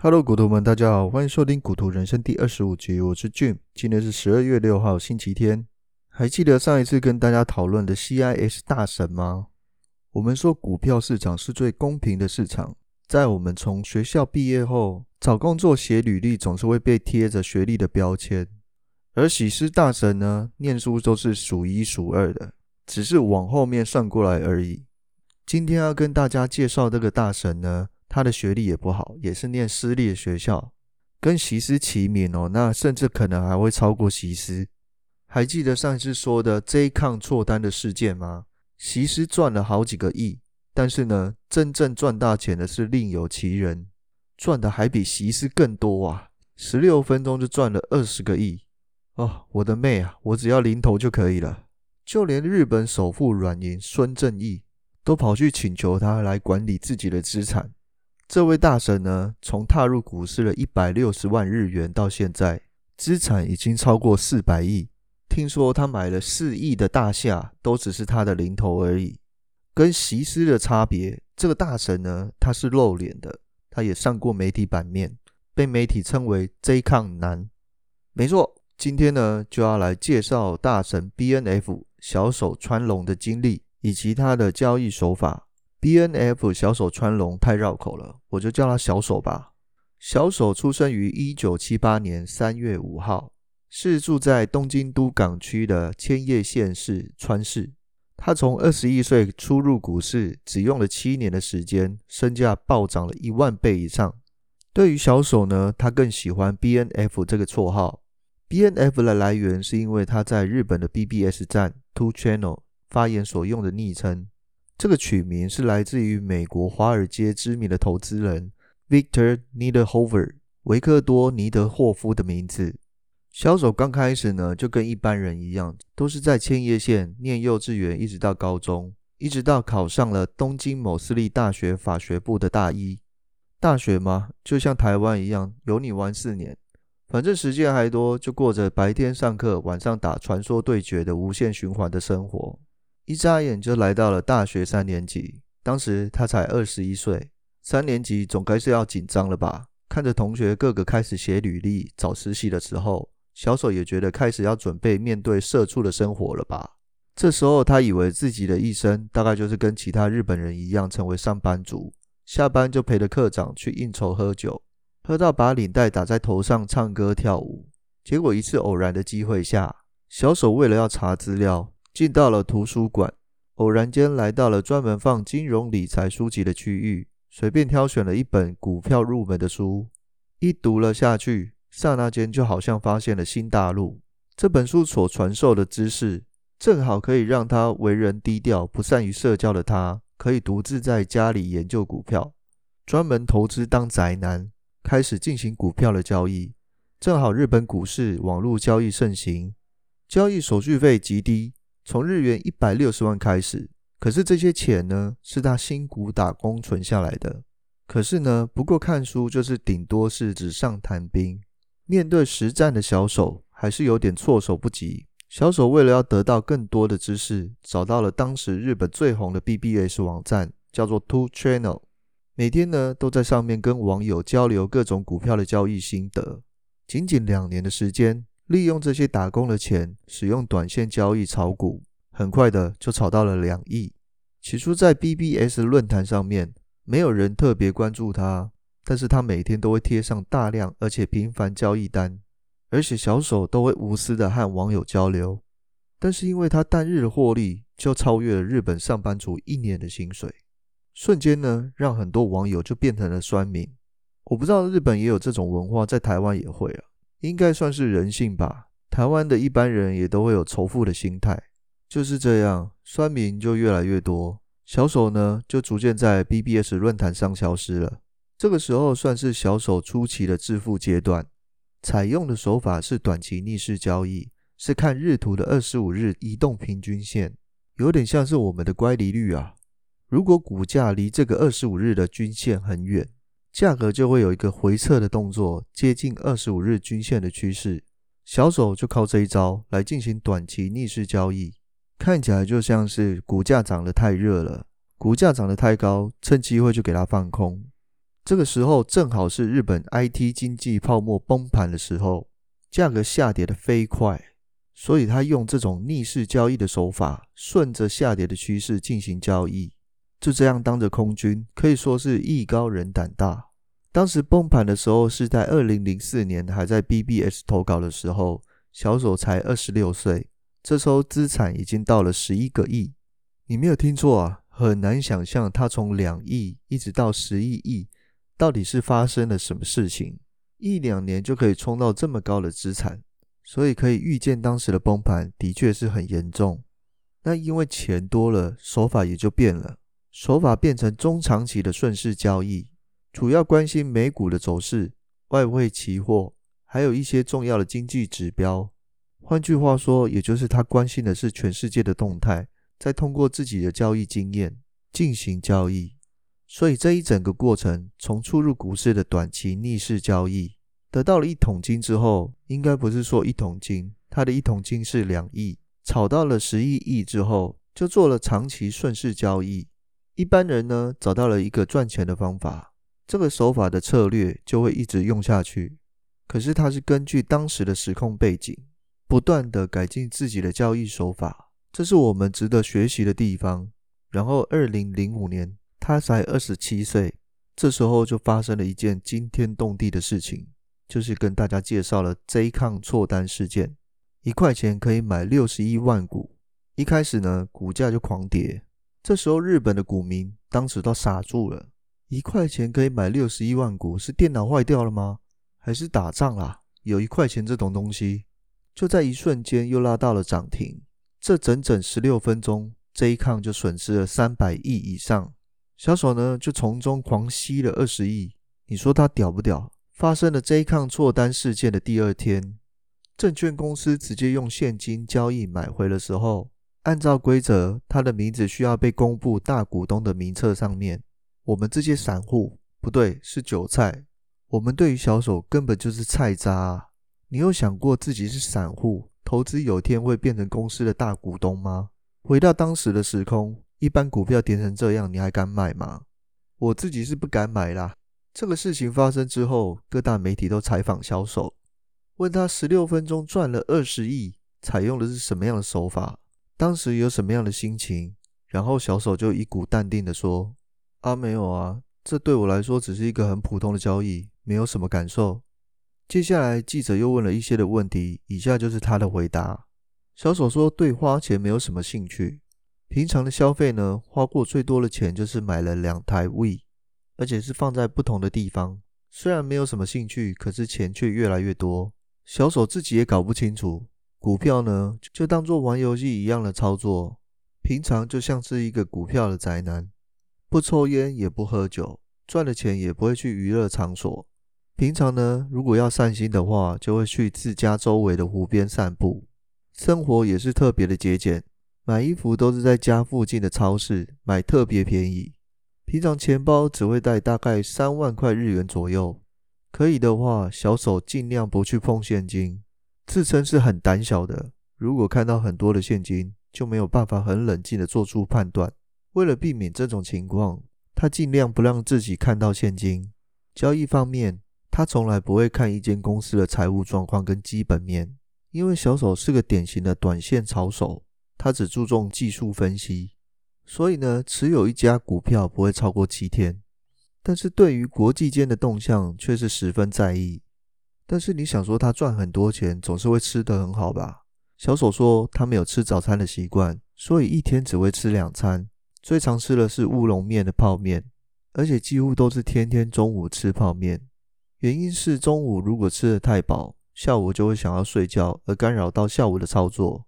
Hello，股徒们，大家好，欢迎收听《股徒人生》第二十五集，我是 Jim，今天是十二月六号，星期天。还记得上一次跟大家讨论的 CIS 大神吗？我们说股票市场是最公平的市场，在我们从学校毕业后找工作写履历，总是会被贴着学历的标签，而喜诗大神呢，念书都是数一数二的，只是往后面算过来而已。今天要跟大家介绍这个大神呢。他的学历也不好，也是念私立的学校，跟习师齐名哦。那甚至可能还会超过习师。还记得上次说的 J 抗错单的事件吗？习师赚了好几个亿，但是呢，真正赚大钱的是另有其人，赚的还比习师更多啊！十六分钟就赚了二十个亿哦！我的妹啊，我只要零头就可以了。就连日本首富软银孙正义都跑去请求他来管理自己的资产。这位大神呢，从踏入股市的一百六十万日元到现在，资产已经超过四百亿。听说他买了四亿的大厦，都只是他的零头而已。跟席师的差别，这个大神呢，他是露脸的，他也上过媒体版面，被媒体称为 J 抗男。没错，今天呢就要来介绍大神 BNF 小手川龙的经历以及他的交易手法。BNF 小手川龙太绕口了，我就叫他小手吧。小手出生于一九七八年三月五号，是住在东京都港区的千叶县市川市。他从二十一岁初入股市，只用了七年的时间，身价暴涨了一万倍以上。对于小手呢，他更喜欢 BNF 这个绰号。BNF 的来源是因为他在日本的 BBS 站 Two Channel 发言所用的昵称。这个取名是来自于美国华尔街知名的投资人 Victor Niederhofer 维克多·尼德霍夫的名字。小手刚开始呢，就跟一般人一样，都是在千叶县念幼稚园，一直到高中，一直到考上了东京某私立大学法学部的大一。大学嘛，就像台湾一样，有你玩四年，反正时间还多，就过着白天上课，晚上打传说对决的无限循环的生活。一眨眼就来到了大学三年级，当时他才二十一岁。三年级总该是要紧张了吧？看着同学个个开始写履历、找实习的时候，小手也觉得开始要准备面对社畜的生活了吧？这时候他以为自己的一生大概就是跟其他日本人一样，成为上班族，下班就陪着课长去应酬喝酒，喝到把领带打在头上唱歌跳舞。结果一次偶然的机会下，小手为了要查资料。进到了图书馆，偶然间来到了专门放金融理财书籍的区域，随便挑选了一本股票入门的书，一读了下去，刹那间就好像发现了新大陆。这本书所传授的知识，正好可以让他为人低调、不善于社交的他，可以独自在家里研究股票，专门投资当宅男，开始进行股票的交易。正好日本股市网络交易盛行，交易手续费极低。从日元一百六十万开始，可是这些钱呢，是他辛苦打工存下来的。可是呢，不过看书就是顶多是纸上谈兵，面对实战的小手还是有点措手不及。小手为了要得到更多的知识，找到了当时日本最红的 BBS 网站，叫做 Two Channel，每天呢都在上面跟网友交流各种股票的交易心得。仅仅两年的时间。利用这些打工的钱，使用短线交易炒股，很快的就炒到了两亿。起初在 BBS 论坛上面，没有人特别关注他，但是他每天都会贴上大量而且频繁交易单，而且小手都会无私的和网友交流。但是因为他单日的获利就超越了日本上班族一年的薪水，瞬间呢，让很多网友就变成了酸民。我不知道日本也有这种文化，在台湾也会啊。应该算是人性吧。台湾的一般人也都会有仇富的心态，就是这样，酸民就越来越多。小手呢，就逐渐在 BBS 论坛上消失了。这个时候算是小手初期的致富阶段，采用的手法是短期逆势交易，是看日图的二十五日移动平均线，有点像是我们的乖离率啊。如果股价离这个二十五日的均线很远，价格就会有一个回撤的动作，接近二十五日均线的趋势。小手就靠这一招来进行短期逆势交易，看起来就像是股价涨得太热了，股价涨得太高，趁机会就给它放空。这个时候正好是日本 IT 经济泡沫崩盘的时候，价格下跌的飞快，所以他用这种逆势交易的手法，顺着下跌的趋势进行交易。就这样当着空军，可以说是艺高人胆大。当时崩盘的时候是在二零零四年，还在 BBS 投稿的时候，小手才二十六岁，这时候资产已经到了十一个亿。你没有听错啊，很难想象他从两亿一直到十一亿。到底是发生了什么事情？一两年就可以冲到这么高的资产，所以可以预见当时的崩盘的确是很严重。那因为钱多了，手法也就变了，手法变成中长期的顺势交易，主要关心美股的走势、外汇期货，还有一些重要的经济指标。换句话说，也就是他关心的是全世界的动态，再通过自己的交易经验进行交易。所以这一整个过程，从初入股市的短期逆势交易，得到了一桶金之后，应该不是说一桶金，他的一桶金是两亿，炒到了十亿亿之后，就做了长期顺势交易。一般人呢，找到了一个赚钱的方法，这个手法的策略就会一直用下去。可是他是根据当时的时空背景，不断的改进自己的交易手法，这是我们值得学习的地方。然后二零零五年。他才二十七岁，这时候就发生了一件惊天动地的事情，就是跟大家介绍了 J 抗错单事件。一块钱可以买六十一万股，一开始呢，股价就狂跌。这时候日本的股民当时都傻住了，一块钱可以买六十一万股，是电脑坏掉了吗？还是打仗啦？有一块钱这种东西，就在一瞬间又拉到了涨停。这整整十六分钟，J 抗就损失了三百亿以上。小手呢，就从中狂吸了二十亿，你说他屌不屌？发生了 J 抗错单事件的第二天，证券公司直接用现金交易买回的时候，按照规则，他的名字需要被公布大股东的名册上面。我们这些散户，不对，是韭菜。我们对于小手根本就是菜渣啊。你有想过自己是散户，投资有天会变成公司的大股东吗？回到当时的时空。一般股票跌成这样，你还敢买吗？我自己是不敢买啦。这个事情发生之后，各大媒体都采访小手，问他十六分钟赚了二十亿，采用的是什么样的手法？当时有什么样的心情？然后小手就一股淡定的说：“啊，没有啊，这对我来说只是一个很普通的交易，没有什么感受。”接下来记者又问了一些的问题，以下就是他的回答。小手说：“对花钱没有什么兴趣。”平常的消费呢，花过最多的钱就是买了两台 Wii，而且是放在不同的地方。虽然没有什么兴趣，可是钱却越来越多。小手自己也搞不清楚，股票呢就当做玩游戏一样的操作。平常就像是一个股票的宅男，不抽烟也不喝酒，赚了钱也不会去娱乐场所。平常呢，如果要散心的话，就会去自家周围的湖边散步。生活也是特别的节俭。买衣服都是在家附近的超市买，特别便宜。平常钱包只会带大概三万块日元左右。可以的话，小手尽量不去碰现金，自称是很胆小的。如果看到很多的现金，就没有办法很冷静的做出判断。为了避免这种情况，他尽量不让自己看到现金。交易方面，他从来不会看一间公司的财务状况跟基本面，因为小手是个典型的短线炒手。他只注重技术分析，所以呢，持有一家股票不会超过七天。但是对于国际间的动向却是十分在意。但是你想说他赚很多钱，总是会吃得很好吧？小手说他没有吃早餐的习惯，所以一天只会吃两餐，最常吃的是乌龙面的泡面，而且几乎都是天天中午吃泡面。原因是中午如果吃得太饱，下午就会想要睡觉，而干扰到下午的操作。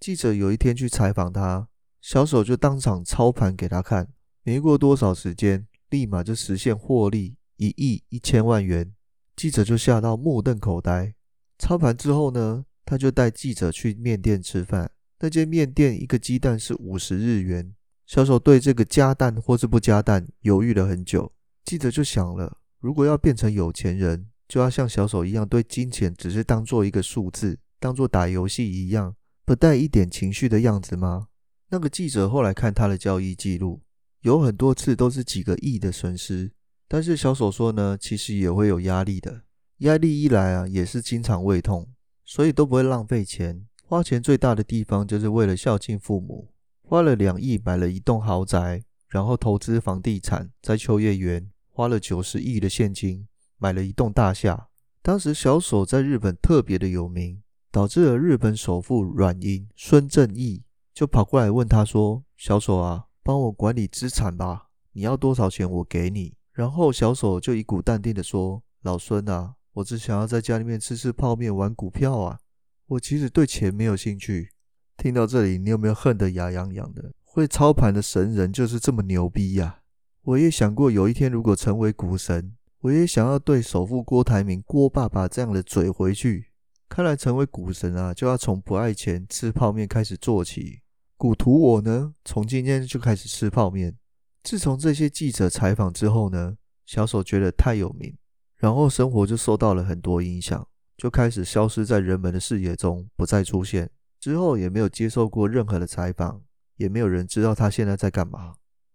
记者有一天去采访他，小手就当场操盘给他看，没过多少时间，立马就实现获利一亿一千万元。记者就吓到目瞪口呆。操盘之后呢，他就带记者去面店吃饭，那间面店一个鸡蛋是五十日元。小手对这个加蛋或是不加蛋犹豫了很久。记者就想了，如果要变成有钱人，就要像小手一样，对金钱只是当做一个数字，当做打游戏一样。不带一点情绪的样子吗？那个记者后来看他的交易记录，有很多次都是几个亿的损失，但是小手说呢，其实也会有压力的。压力一来啊，也是经常胃痛，所以都不会浪费钱。花钱最大的地方就是为了孝敬父母，花了两亿买了一栋豪宅，然后投资房地产，在秋叶原花了九十亿的现金买了一栋大厦。当时小手在日本特别的有名，导致了日本首富软银孙正义就跑过来问他说：“小手啊，帮我管理资产吧，你要多少钱我给你。”然后小手就一股淡定的说：“老孙啊。”我只想要在家里面吃吃泡面、玩股票啊！我其实对钱没有兴趣。听到这里，你有没有恨得牙痒痒的？会操盘的神人就是这么牛逼呀！我也想过有一天如果成为股神，我也想要对首富郭台铭、郭爸爸这样的嘴回去。看来成为股神啊，就要从不爱钱、吃泡面开始做起。股徒我呢，从今天就开始吃泡面。自从这些记者采访之后呢，小手觉得太有名。然后生活就受到了很多影响，就开始消失在人们的视野中，不再出现。之后也没有接受过任何的采访，也没有人知道他现在在干嘛。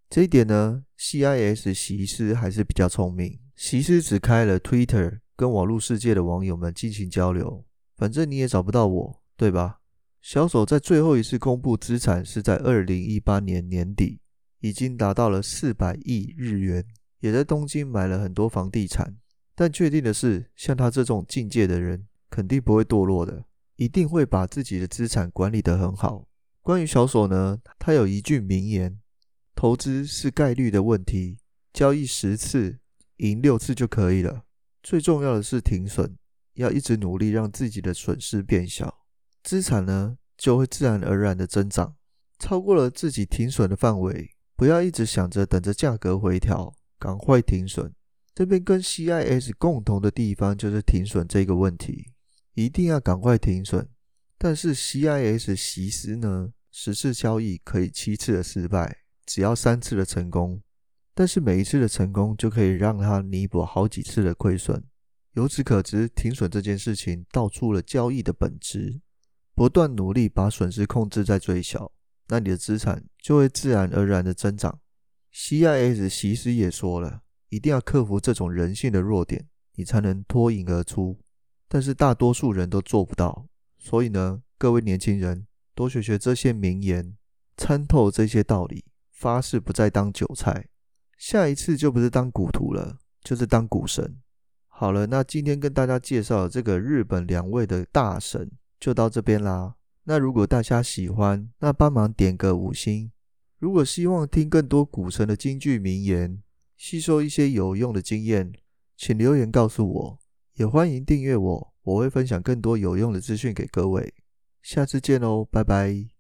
这一点呢，CIS 席斯还是比较聪明。席斯只开了 Twitter，跟网络世界的网友们进行交流。反正你也找不到我，对吧？小手在最后一次公布资产是在二零一八年年底，已经达到了四百亿日元，也在东京买了很多房地产。但确定的是，像他这种境界的人，肯定不会堕落的，一定会把自己的资产管理得很好。关于小手呢，他有一句名言：投资是概率的问题，交易十次赢六次就可以了。最重要的是停损，要一直努力让自己的损失变小，资产呢就会自然而然的增长。超过了自己停损的范围，不要一直想着等着价格回调，赶快停损。这边跟 CIS 共同的地方就是停损这个问题，一定要赶快停损。但是 CIS 席斯呢，十次交易可以七次的失败，只要三次的成功。但是每一次的成功就可以让他弥补好几次的亏损。由此可知，停损这件事情道出了交易的本质：不断努力把损失控制在最小，那你的资产就会自然而然的增长。CIS 席斯也说了。一定要克服这种人性的弱点，你才能脱颖而出。但是大多数人都做不到，所以呢，各位年轻人多学学这些名言，参透这些道理，发誓不再当韭菜。下一次就不是当股徒了，就是当股神。好了，那今天跟大家介绍这个日本两位的大神就到这边啦。那如果大家喜欢，那帮忙点个五星。如果希望听更多古城的金句名言，吸收一些有用的经验，请留言告诉我，也欢迎订阅我，我会分享更多有用的资讯给各位。下次见喽，拜拜。